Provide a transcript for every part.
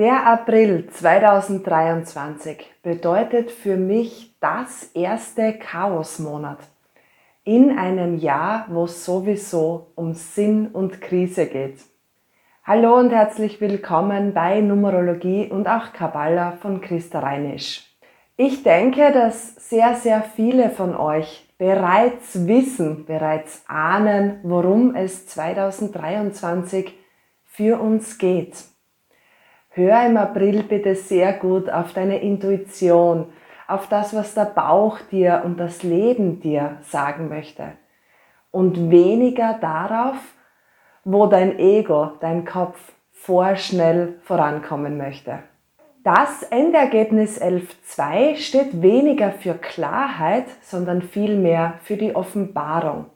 Der April 2023 bedeutet für mich das erste Chaosmonat in einem Jahr, wo es sowieso um Sinn und Krise geht. Hallo und herzlich willkommen bei Numerologie und auch Kabbalah von Christa Reinisch. Ich denke, dass sehr, sehr viele von euch bereits wissen, bereits ahnen, worum es 2023 für uns geht. Hör im April bitte sehr gut auf deine Intuition, auf das, was der Bauch dir und das Leben dir sagen möchte. Und weniger darauf, wo dein Ego, dein Kopf vorschnell vorankommen möchte. Das Endergebnis 11.2 steht weniger für Klarheit, sondern vielmehr für die Offenbarung.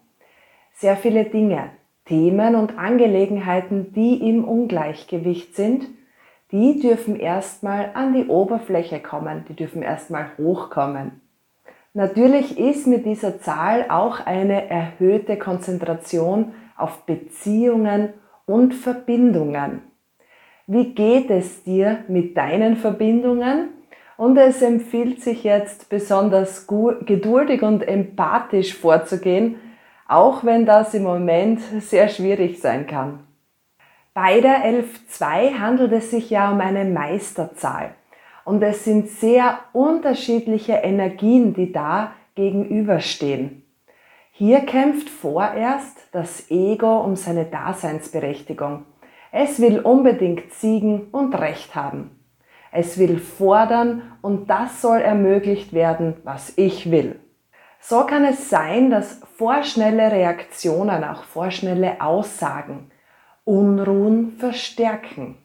Sehr viele Dinge, Themen und Angelegenheiten, die im Ungleichgewicht sind, die dürfen erstmal an die Oberfläche kommen, die dürfen erstmal hochkommen. Natürlich ist mit dieser Zahl auch eine erhöhte Konzentration auf Beziehungen und Verbindungen. Wie geht es dir mit deinen Verbindungen? Und es empfiehlt sich jetzt besonders geduldig und empathisch vorzugehen, auch wenn das im Moment sehr schwierig sein kann. Bei der 11.2 handelt es sich ja um eine Meisterzahl und es sind sehr unterschiedliche Energien, die da gegenüberstehen. Hier kämpft vorerst das Ego um seine Daseinsberechtigung. Es will unbedingt siegen und Recht haben. Es will fordern und das soll ermöglicht werden, was ich will. So kann es sein, dass vorschnelle Reaktionen, auch vorschnelle Aussagen, Unruhen verstärken.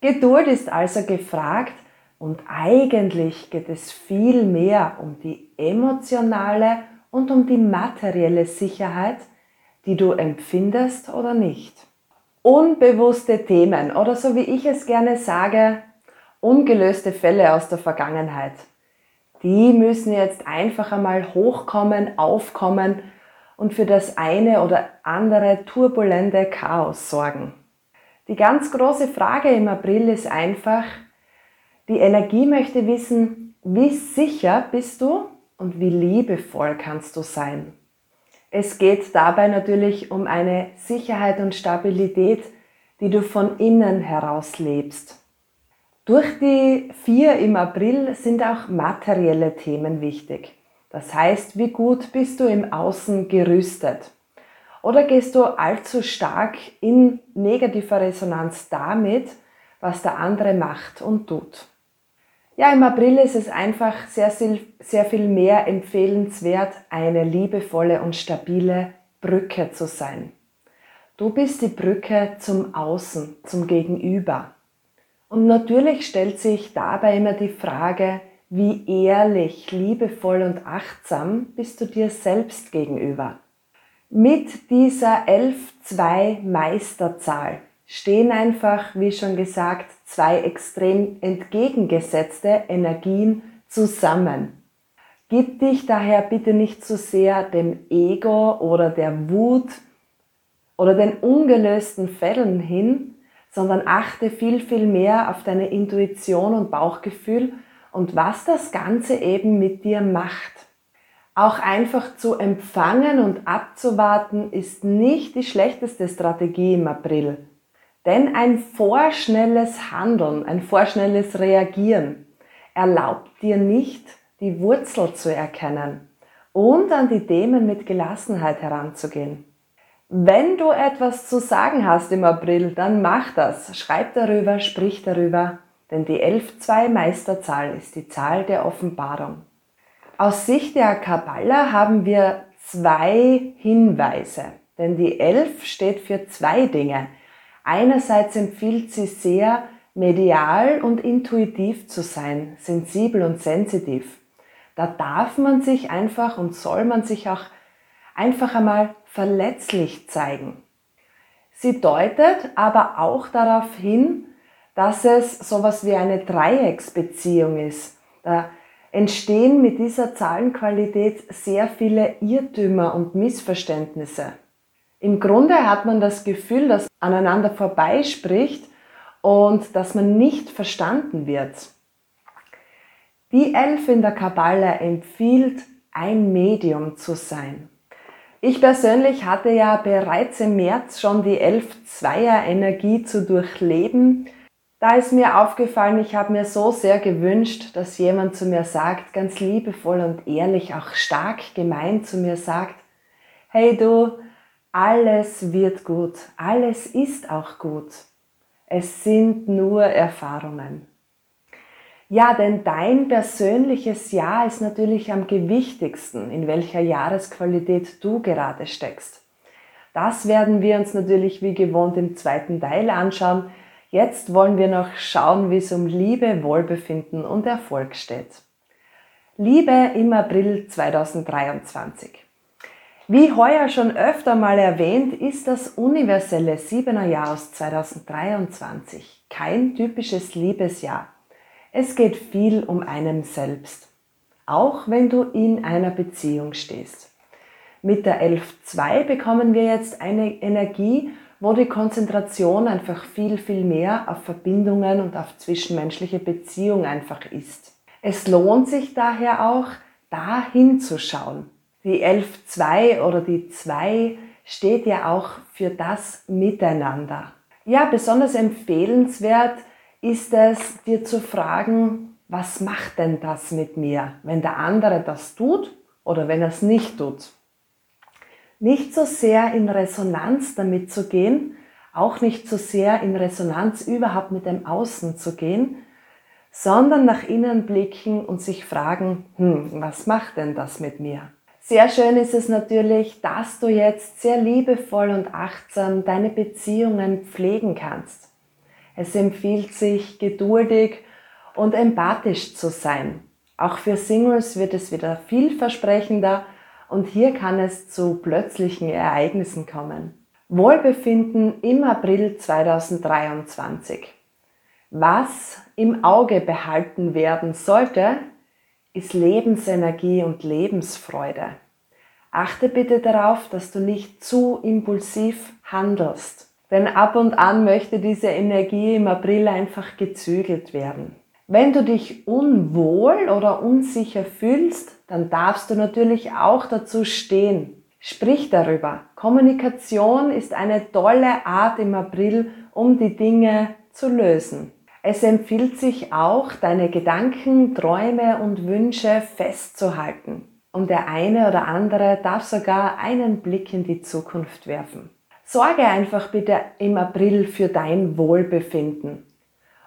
Geduld ist also gefragt und eigentlich geht es viel mehr um die emotionale und um die materielle Sicherheit, die du empfindest oder nicht. Unbewusste Themen oder so wie ich es gerne sage, ungelöste Fälle aus der Vergangenheit. Die müssen jetzt einfach einmal hochkommen, aufkommen und für das eine oder andere turbulente Chaos sorgen. Die ganz große Frage im April ist einfach, die Energie möchte wissen, wie sicher bist du und wie liebevoll kannst du sein. Es geht dabei natürlich um eine Sicherheit und Stabilität, die du von innen heraus lebst. Durch die vier im April sind auch materielle Themen wichtig. Das heißt, wie gut bist du im Außen gerüstet? Oder gehst du allzu stark in negativer Resonanz damit, was der andere macht und tut? Ja, im April ist es einfach sehr, sehr viel mehr empfehlenswert, eine liebevolle und stabile Brücke zu sein. Du bist die Brücke zum Außen, zum Gegenüber. Und natürlich stellt sich dabei immer die Frage, wie ehrlich, liebevoll und achtsam bist du dir selbst gegenüber. Mit dieser 11-2 Meisterzahl stehen einfach, wie schon gesagt, zwei extrem entgegengesetzte Energien zusammen. Gib dich daher bitte nicht zu sehr dem Ego oder der Wut oder den ungelösten Fällen hin, sondern achte viel, viel mehr auf deine Intuition und Bauchgefühl und was das Ganze eben mit dir macht. Auch einfach zu empfangen und abzuwarten ist nicht die schlechteste Strategie im April. Denn ein vorschnelles Handeln, ein vorschnelles Reagieren erlaubt dir nicht, die Wurzel zu erkennen und an die Themen mit Gelassenheit heranzugehen. Wenn du etwas zu sagen hast im April, dann mach das. Schreib darüber, sprich darüber denn die 11.2 Meisterzahl ist die Zahl der Offenbarung. Aus Sicht der Kabbala haben wir zwei Hinweise, denn die 11 steht für zwei Dinge. Einerseits empfiehlt sie sehr, medial und intuitiv zu sein, sensibel und sensitiv. Da darf man sich einfach und soll man sich auch einfach einmal verletzlich zeigen. Sie deutet aber auch darauf hin, dass es sowas wie eine Dreiecksbeziehung ist. Da entstehen mit dieser Zahlenqualität sehr viele Irrtümer und Missverständnisse. Im Grunde hat man das Gefühl, dass aneinander vorbeispricht und dass man nicht verstanden wird. Die Elf in der Kabbale empfiehlt, ein Medium zu sein. Ich persönlich hatte ja bereits im März schon die Elf-Zweier-Energie zu durchleben. Da ist mir aufgefallen, ich habe mir so sehr gewünscht, dass jemand zu mir sagt, ganz liebevoll und ehrlich, auch stark gemeint zu mir sagt, hey du, alles wird gut, alles ist auch gut. Es sind nur Erfahrungen. Ja, denn dein persönliches Jahr ist natürlich am gewichtigsten, in welcher Jahresqualität du gerade steckst. Das werden wir uns natürlich wie gewohnt im zweiten Teil anschauen. Jetzt wollen wir noch schauen, wie es um Liebe, Wohlbefinden und Erfolg steht. Liebe im April 2023. Wie heuer schon öfter mal erwähnt, ist das universelle Siebener Jahr aus 2023 kein typisches Liebesjahr. Es geht viel um einen selbst, auch wenn du in einer Beziehung stehst. Mit der 11.2 bekommen wir jetzt eine Energie, wo die Konzentration einfach viel, viel mehr auf Verbindungen und auf zwischenmenschliche Beziehungen einfach ist. Es lohnt sich daher auch, da hinzuschauen. Die 11.2 oder die 2 steht ja auch für das Miteinander. Ja, besonders empfehlenswert ist es, dir zu fragen, was macht denn das mit mir, wenn der andere das tut oder wenn er es nicht tut. Nicht so sehr in Resonanz damit zu gehen, auch nicht so sehr in Resonanz überhaupt mit dem Außen zu gehen, sondern nach innen blicken und sich fragen, hm, was macht denn das mit mir? Sehr schön ist es natürlich, dass du jetzt sehr liebevoll und achtsam deine Beziehungen pflegen kannst. Es empfiehlt sich, geduldig und empathisch zu sein. Auch für Singles wird es wieder vielversprechender und hier kann es zu plötzlichen Ereignissen kommen. Wohlbefinden im April 2023. Was im Auge behalten werden sollte, ist Lebensenergie und Lebensfreude. Achte bitte darauf, dass du nicht zu impulsiv handelst. Denn ab und an möchte diese Energie im April einfach gezügelt werden. Wenn du dich unwohl oder unsicher fühlst, dann darfst du natürlich auch dazu stehen. Sprich darüber. Kommunikation ist eine tolle Art im April, um die Dinge zu lösen. Es empfiehlt sich auch, deine Gedanken, Träume und Wünsche festzuhalten. Und der eine oder andere darf sogar einen Blick in die Zukunft werfen. Sorge einfach bitte im April für dein Wohlbefinden.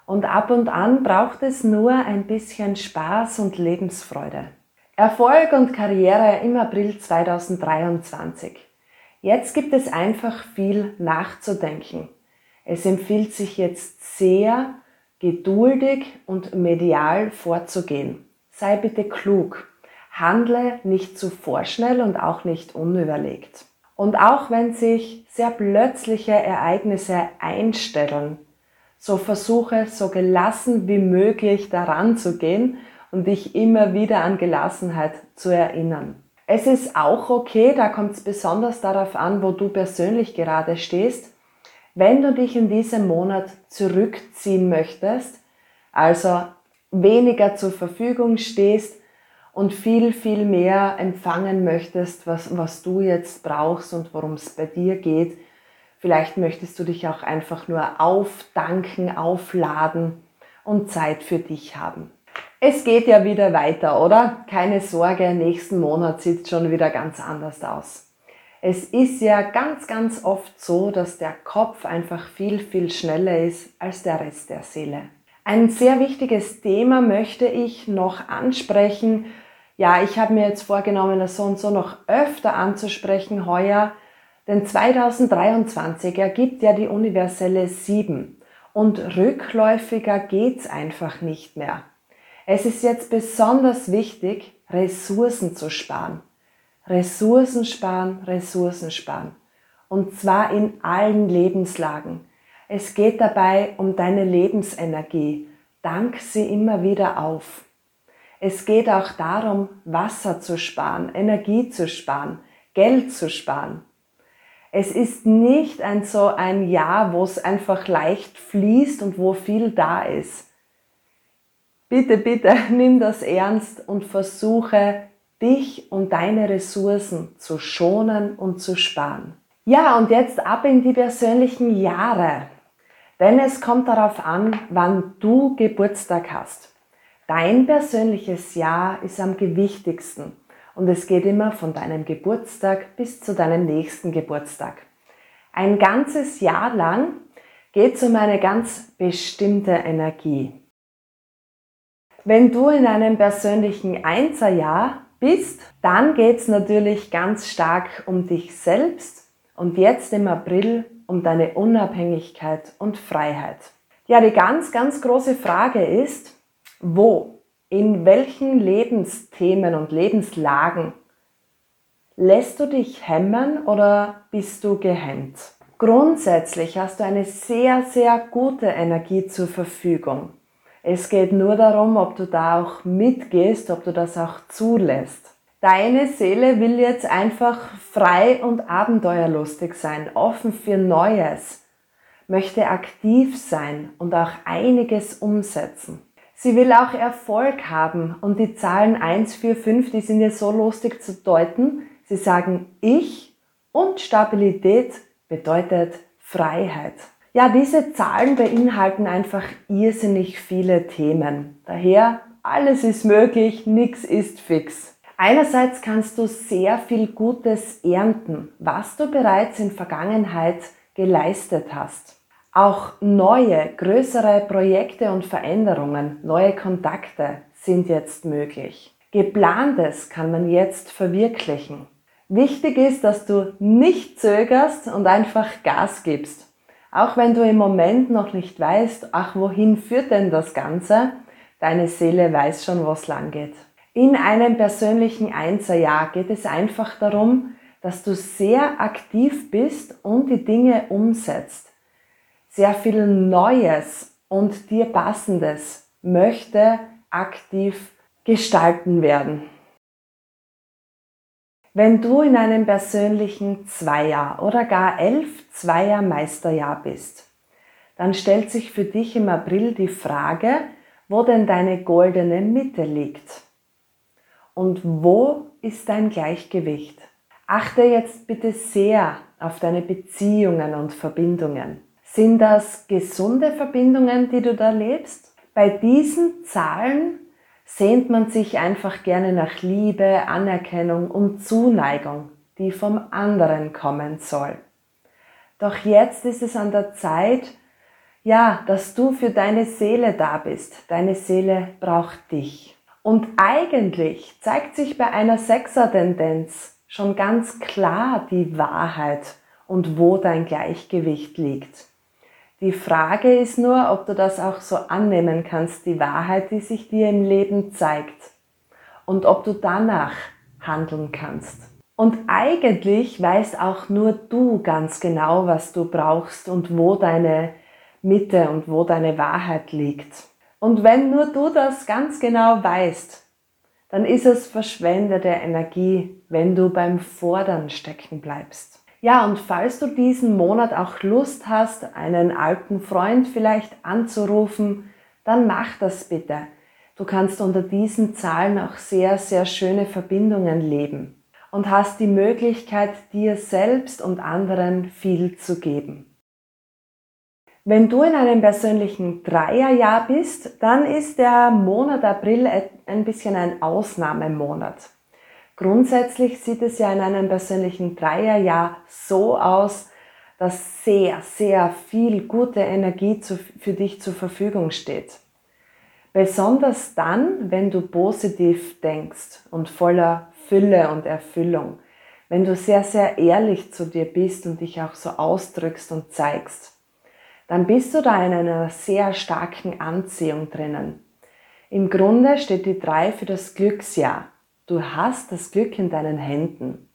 Und ab und an braucht es nur ein bisschen Spaß und Lebensfreude. Erfolg und Karriere im April 2023. Jetzt gibt es einfach viel nachzudenken. Es empfiehlt sich jetzt sehr, geduldig und medial vorzugehen. Sei bitte klug. Handle nicht zu vorschnell und auch nicht unüberlegt. Und auch wenn sich sehr plötzliche Ereignisse einstellen, so versuche so gelassen wie möglich daran zu gehen und dich immer wieder an Gelassenheit zu erinnern. Es ist auch okay, da kommt es besonders darauf an, wo du persönlich gerade stehst, wenn du dich in diesem Monat zurückziehen möchtest, also weniger zur Verfügung stehst, und viel, viel mehr empfangen möchtest, was, was du jetzt brauchst und worum es bei dir geht. Vielleicht möchtest du dich auch einfach nur aufdanken, aufladen und Zeit für dich haben. Es geht ja wieder weiter, oder? Keine Sorge, nächsten Monat sieht es schon wieder ganz anders aus. Es ist ja ganz, ganz oft so, dass der Kopf einfach viel, viel schneller ist als der Rest der Seele. Ein sehr wichtiges Thema möchte ich noch ansprechen, ja, ich habe mir jetzt vorgenommen, das so und so noch öfter anzusprechen heuer, denn 2023 ergibt ja die universelle 7 und rückläufiger geht's einfach nicht mehr. Es ist jetzt besonders wichtig, Ressourcen zu sparen. Ressourcen sparen, Ressourcen sparen. Und zwar in allen Lebenslagen. Es geht dabei um deine Lebensenergie. Dank sie immer wieder auf. Es geht auch darum, Wasser zu sparen, Energie zu sparen, Geld zu sparen. Es ist nicht ein so ein Jahr, wo es einfach leicht fließt und wo viel da ist. Bitte, bitte nimm das ernst und versuche dich und deine Ressourcen zu schonen und zu sparen. Ja, und jetzt ab in die persönlichen Jahre. Denn es kommt darauf an, wann du Geburtstag hast. Dein persönliches Jahr ist am gewichtigsten und es geht immer von deinem Geburtstag bis zu deinem nächsten Geburtstag. Ein ganzes Jahr lang geht es um eine ganz bestimmte Energie. Wenn du in einem persönlichen Einserjahr bist, dann geht es natürlich ganz stark um dich selbst und jetzt im April um deine Unabhängigkeit und Freiheit. Ja, die ganz, ganz große Frage ist, wo in welchen Lebensthemen und Lebenslagen lässt du dich hemmen oder bist du gehemmt? Grundsätzlich hast du eine sehr, sehr gute Energie zur Verfügung. Es geht nur darum, ob du da auch mitgehst, ob du das auch zulässt. Deine Seele will jetzt einfach frei und abenteuerlustig sein, offen für Neues, möchte aktiv sein und auch einiges umsetzen. Sie will auch Erfolg haben und die Zahlen 1, 4, 5, die sind ja so lustig zu deuten. Sie sagen ich und Stabilität bedeutet Freiheit. Ja, diese Zahlen beinhalten einfach irrsinnig viele Themen. Daher, alles ist möglich, nichts ist fix. Einerseits kannst du sehr viel Gutes ernten, was du bereits in Vergangenheit geleistet hast. Auch neue, größere Projekte und Veränderungen, neue Kontakte sind jetzt möglich. Geplantes kann man jetzt verwirklichen. Wichtig ist, dass du nicht zögerst und einfach Gas gibst. Auch wenn du im Moment noch nicht weißt, ach, wohin führt denn das Ganze? Deine Seele weiß schon, wo es lang geht. In einem persönlichen Einserjahr geht es einfach darum, dass du sehr aktiv bist und die Dinge umsetzt sehr viel Neues und dir passendes möchte aktiv gestalten werden. Wenn du in einem persönlichen Zweier oder gar elf Zweier Meisterjahr bist, dann stellt sich für dich im April die Frage, wo denn deine goldene Mitte liegt. Und wo ist dein Gleichgewicht? Achte jetzt bitte sehr auf deine Beziehungen und Verbindungen. Sind das gesunde Verbindungen, die du da lebst? Bei diesen Zahlen sehnt man sich einfach gerne nach Liebe, Anerkennung und Zuneigung, die vom anderen kommen soll. Doch jetzt ist es an der Zeit, ja, dass du für deine Seele da bist. Deine Seele braucht dich. Und eigentlich zeigt sich bei einer Sechser-Tendenz schon ganz klar die Wahrheit und wo dein Gleichgewicht liegt. Die Frage ist nur, ob du das auch so annehmen kannst, die Wahrheit, die sich dir im Leben zeigt. Und ob du danach handeln kannst. Und eigentlich weißt auch nur du ganz genau, was du brauchst und wo deine Mitte und wo deine Wahrheit liegt. Und wenn nur du das ganz genau weißt, dann ist es verschwendete Energie, wenn du beim Fordern stecken bleibst. Ja, und falls du diesen Monat auch Lust hast, einen alten Freund vielleicht anzurufen, dann mach das bitte. Du kannst unter diesen Zahlen auch sehr, sehr schöne Verbindungen leben und hast die Möglichkeit, dir selbst und anderen viel zu geben. Wenn du in einem persönlichen Dreierjahr bist, dann ist der Monat April ein bisschen ein Ausnahmemonat. Grundsätzlich sieht es ja in einem persönlichen Dreierjahr so aus, dass sehr, sehr viel gute Energie für dich zur Verfügung steht. Besonders dann, wenn du positiv denkst und voller Fülle und Erfüllung. Wenn du sehr, sehr ehrlich zu dir bist und dich auch so ausdrückst und zeigst. Dann bist du da in einer sehr starken Anziehung drinnen. Im Grunde steht die drei für das Glücksjahr. Du hast das Glück in deinen Händen.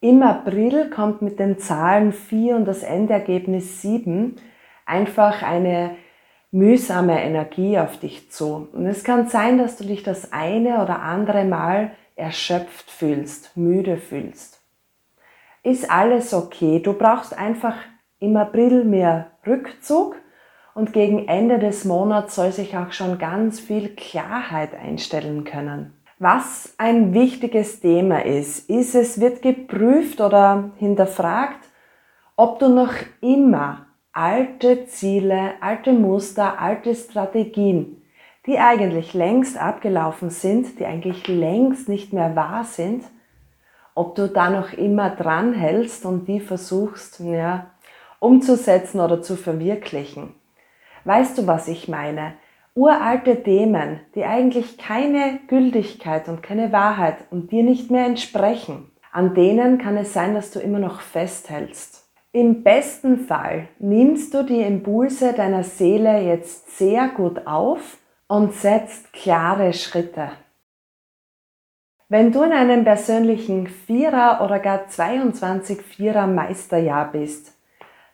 Im April kommt mit den Zahlen 4 und das Endergebnis 7 einfach eine mühsame Energie auf dich zu. Und es kann sein, dass du dich das eine oder andere Mal erschöpft fühlst, müde fühlst. ist alles okay. Du brauchst einfach im April mehr Rückzug und gegen Ende des Monats soll sich auch schon ganz viel Klarheit einstellen können. Was ein wichtiges Thema ist, ist, es wird geprüft oder hinterfragt, ob du noch immer alte Ziele, alte Muster, alte Strategien, die eigentlich längst abgelaufen sind, die eigentlich längst nicht mehr wahr sind, ob du da noch immer dran hältst und die versuchst, ja, umzusetzen oder zu verwirklichen. Weißt du, was ich meine? Uralte Themen, die eigentlich keine Gültigkeit und keine Wahrheit und dir nicht mehr entsprechen, an denen kann es sein, dass du immer noch festhältst. Im besten Fall nimmst du die Impulse deiner Seele jetzt sehr gut auf und setzt klare Schritte. Wenn du in einem persönlichen Vierer oder gar 22 Vierer Meisterjahr bist,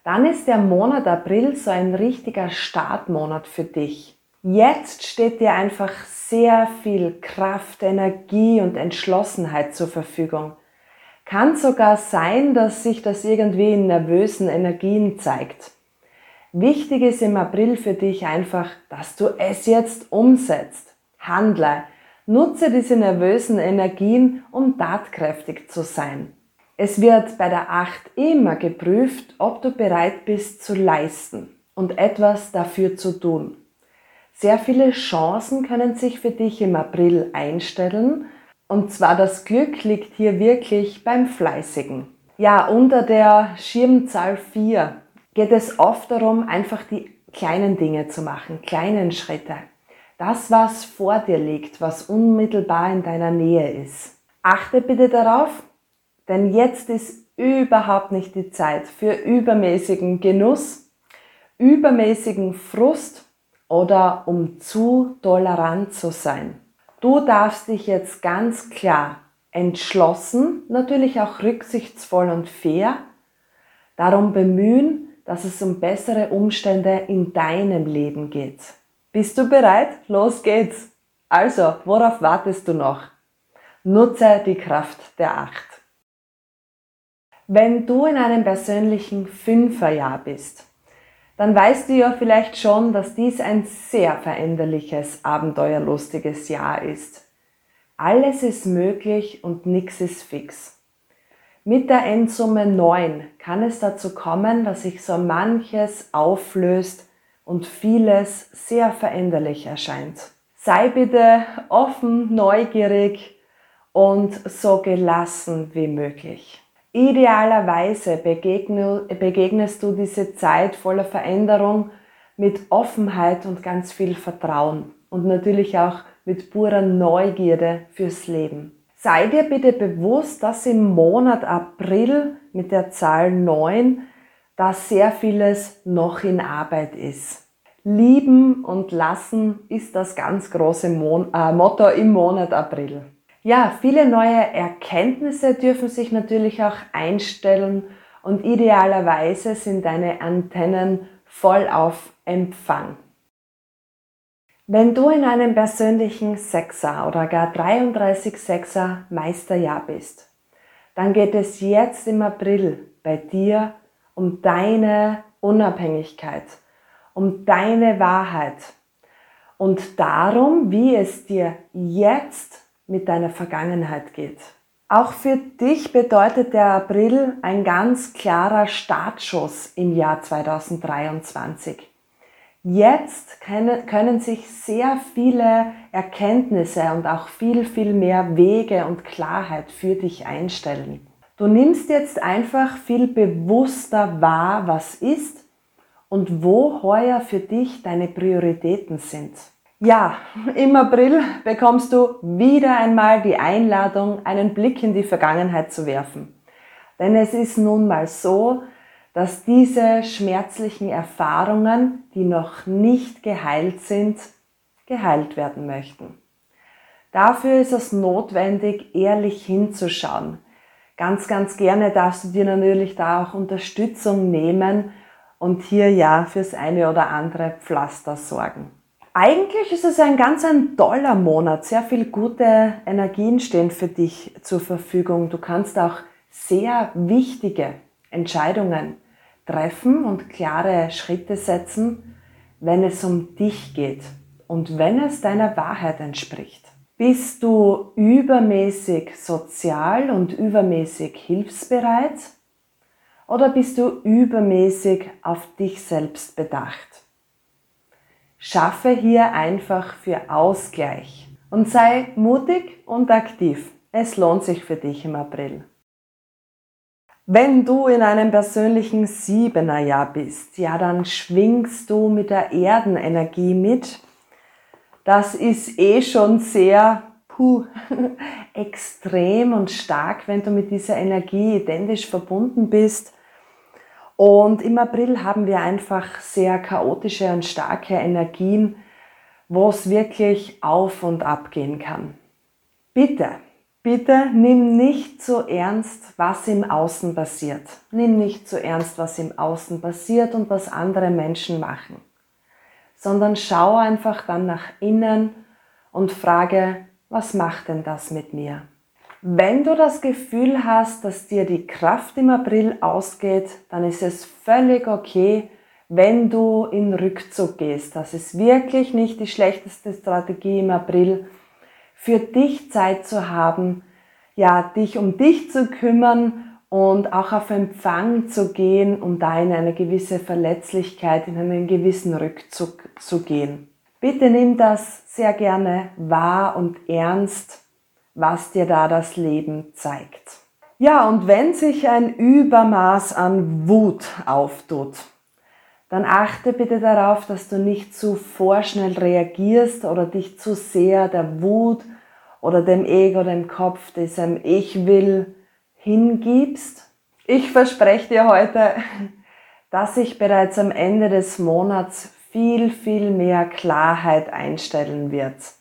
dann ist der Monat April so ein richtiger Startmonat für dich. Jetzt steht dir einfach sehr viel Kraft, Energie und Entschlossenheit zur Verfügung. Kann sogar sein, dass sich das irgendwie in nervösen Energien zeigt. Wichtig ist im April für dich einfach, dass du es jetzt umsetzt. Handle. Nutze diese nervösen Energien, um tatkräftig zu sein. Es wird bei der Acht immer geprüft, ob du bereit bist zu leisten und etwas dafür zu tun. Sehr viele Chancen können sich für dich im April einstellen und zwar das Glück liegt hier wirklich beim Fleißigen. Ja, unter der Schirmzahl 4 geht es oft darum, einfach die kleinen Dinge zu machen, kleinen Schritte das, was vor dir liegt, was unmittelbar in deiner Nähe ist. Achte bitte darauf, denn jetzt ist überhaupt nicht die Zeit für übermäßigen Genuss, übermäßigen Frust oder um zu tolerant zu sein. Du darfst dich jetzt ganz klar entschlossen, natürlich auch rücksichtsvoll und fair, darum bemühen, dass es um bessere Umstände in deinem Leben geht. Bist du bereit? Los geht's! Also, worauf wartest du noch? Nutze die Kraft der Acht. Wenn du in einem persönlichen Fünferjahr bist, dann weißt du ja vielleicht schon, dass dies ein sehr veränderliches, abenteuerlustiges Jahr ist. Alles ist möglich und nichts ist fix. Mit der Endsumme 9 kann es dazu kommen, dass sich so manches auflöst, und vieles sehr veränderlich erscheint. Sei bitte offen, neugierig und so gelassen wie möglich. Idealerweise begegnest du diese Zeit voller Veränderung mit Offenheit und ganz viel Vertrauen und natürlich auch mit purer Neugierde fürs Leben. Sei dir bitte bewusst, dass im Monat April mit der Zahl 9 dass sehr vieles noch in Arbeit ist. Lieben und lassen ist das ganz große Mon äh, Motto im Monat April. Ja, viele neue Erkenntnisse dürfen sich natürlich auch einstellen und idealerweise sind deine Antennen voll auf Empfang. Wenn du in einem persönlichen Sechser oder gar 33 Sechser Meisterjahr bist, dann geht es jetzt im April bei dir um deine Unabhängigkeit, um deine Wahrheit und darum, wie es dir jetzt mit deiner Vergangenheit geht. Auch für dich bedeutet der April ein ganz klarer Startschuss im Jahr 2023. Jetzt können, können sich sehr viele Erkenntnisse und auch viel, viel mehr Wege und Klarheit für dich einstellen. Du nimmst jetzt einfach viel bewusster wahr, was ist und wo heuer für dich deine Prioritäten sind. Ja, im April bekommst du wieder einmal die Einladung, einen Blick in die Vergangenheit zu werfen. Denn es ist nun mal so, dass diese schmerzlichen Erfahrungen, die noch nicht geheilt sind, geheilt werden möchten. Dafür ist es notwendig, ehrlich hinzuschauen, ganz, ganz gerne darfst du dir natürlich da auch Unterstützung nehmen und hier ja fürs eine oder andere Pflaster sorgen. Eigentlich ist es ein ganz ein toller Monat. Sehr viel gute Energien stehen für dich zur Verfügung. Du kannst auch sehr wichtige Entscheidungen treffen und klare Schritte setzen, wenn es um dich geht und wenn es deiner Wahrheit entspricht. Bist du übermäßig sozial und übermäßig hilfsbereit oder bist du übermäßig auf dich selbst bedacht? Schaffe hier einfach für Ausgleich und sei mutig und aktiv. Es lohnt sich für dich im April. Wenn du in einem persönlichen Siebener-Jahr bist, ja, dann schwingst du mit der Erdenenergie mit. Das ist eh schon sehr puh, extrem und stark, wenn du mit dieser Energie identisch verbunden bist. Und im April haben wir einfach sehr chaotische und starke Energien, wo es wirklich auf und ab gehen kann. Bitte Bitte nimm nicht so ernst, was im Außen passiert. Nimm nicht so ernst, was im Außen passiert und was andere Menschen machen, sondern schau einfach dann nach innen und frage, was macht denn das mit mir? Wenn du das Gefühl hast, dass dir die Kraft im April ausgeht, dann ist es völlig okay, wenn du in Rückzug gehst. Das ist wirklich nicht die schlechteste Strategie im April, für dich Zeit zu haben, ja, dich um dich zu kümmern und auch auf Empfang zu gehen, um da in eine gewisse Verletzlichkeit, in einen gewissen Rückzug zu gehen. Bitte nimm das sehr gerne wahr und ernst, was dir da das Leben zeigt. Ja, und wenn sich ein Übermaß an Wut auftut, dann achte bitte darauf, dass du nicht zu vorschnell reagierst oder dich zu sehr der Wut oder dem Ego, dem Kopf, diesem Ich will hingibst. Ich verspreche dir heute, dass sich bereits am Ende des Monats viel, viel mehr Klarheit einstellen wird.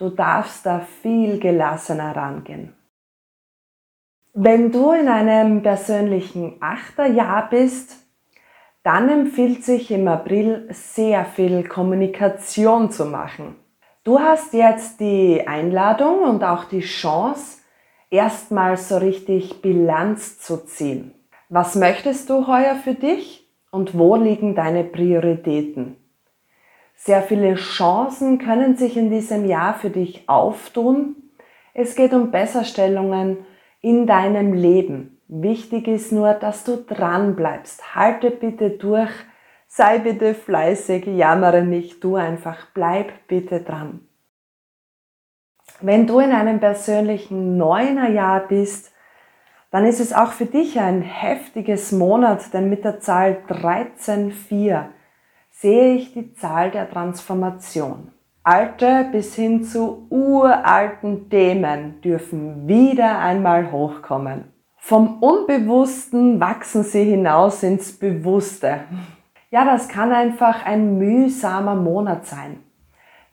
Du darfst da viel gelassener rangehen. Wenn du in einem persönlichen Achterjahr bist, dann empfiehlt sich im April sehr viel Kommunikation zu machen. Du hast jetzt die Einladung und auch die Chance, erstmal so richtig Bilanz zu ziehen. Was möchtest du heuer für dich und wo liegen deine Prioritäten? Sehr viele Chancen können sich in diesem Jahr für dich auftun. Es geht um Besserstellungen in deinem Leben. Wichtig ist nur, dass du dran bleibst. Halte bitte durch. Sei bitte fleißig, jammere nicht, du einfach, bleib bitte dran. Wenn du in einem persönlichen Neunerjahr bist, dann ist es auch für dich ein heftiges Monat, denn mit der Zahl 13.4 sehe ich die Zahl der Transformation. Alte bis hin zu uralten Themen dürfen wieder einmal hochkommen. Vom Unbewussten wachsen sie hinaus ins Bewusste. Ja, das kann einfach ein mühsamer Monat sein.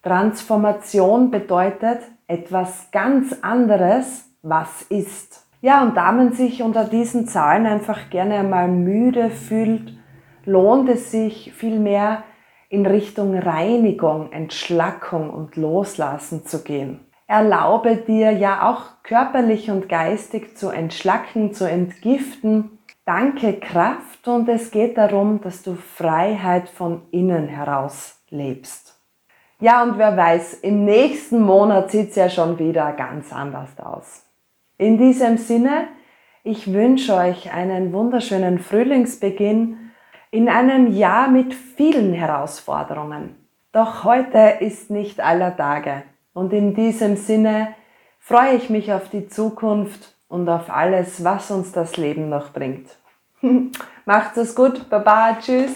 Transformation bedeutet etwas ganz anderes, was ist. Ja, und da man sich unter diesen Zahlen einfach gerne einmal müde fühlt, lohnt es sich vielmehr in Richtung Reinigung, Entschlackung und Loslassen zu gehen. Erlaube dir ja auch körperlich und geistig zu entschlacken, zu entgiften. Danke Kraft und es geht darum, dass du Freiheit von innen heraus lebst. Ja, und wer weiß, im nächsten Monat sieht's ja schon wieder ganz anders aus. In diesem Sinne, ich wünsche euch einen wunderschönen Frühlingsbeginn in einem Jahr mit vielen Herausforderungen. Doch heute ist nicht aller Tage. Und in diesem Sinne freue ich mich auf die Zukunft und auf alles, was uns das Leben noch bringt. Macht's es gut, Baba, tschüss.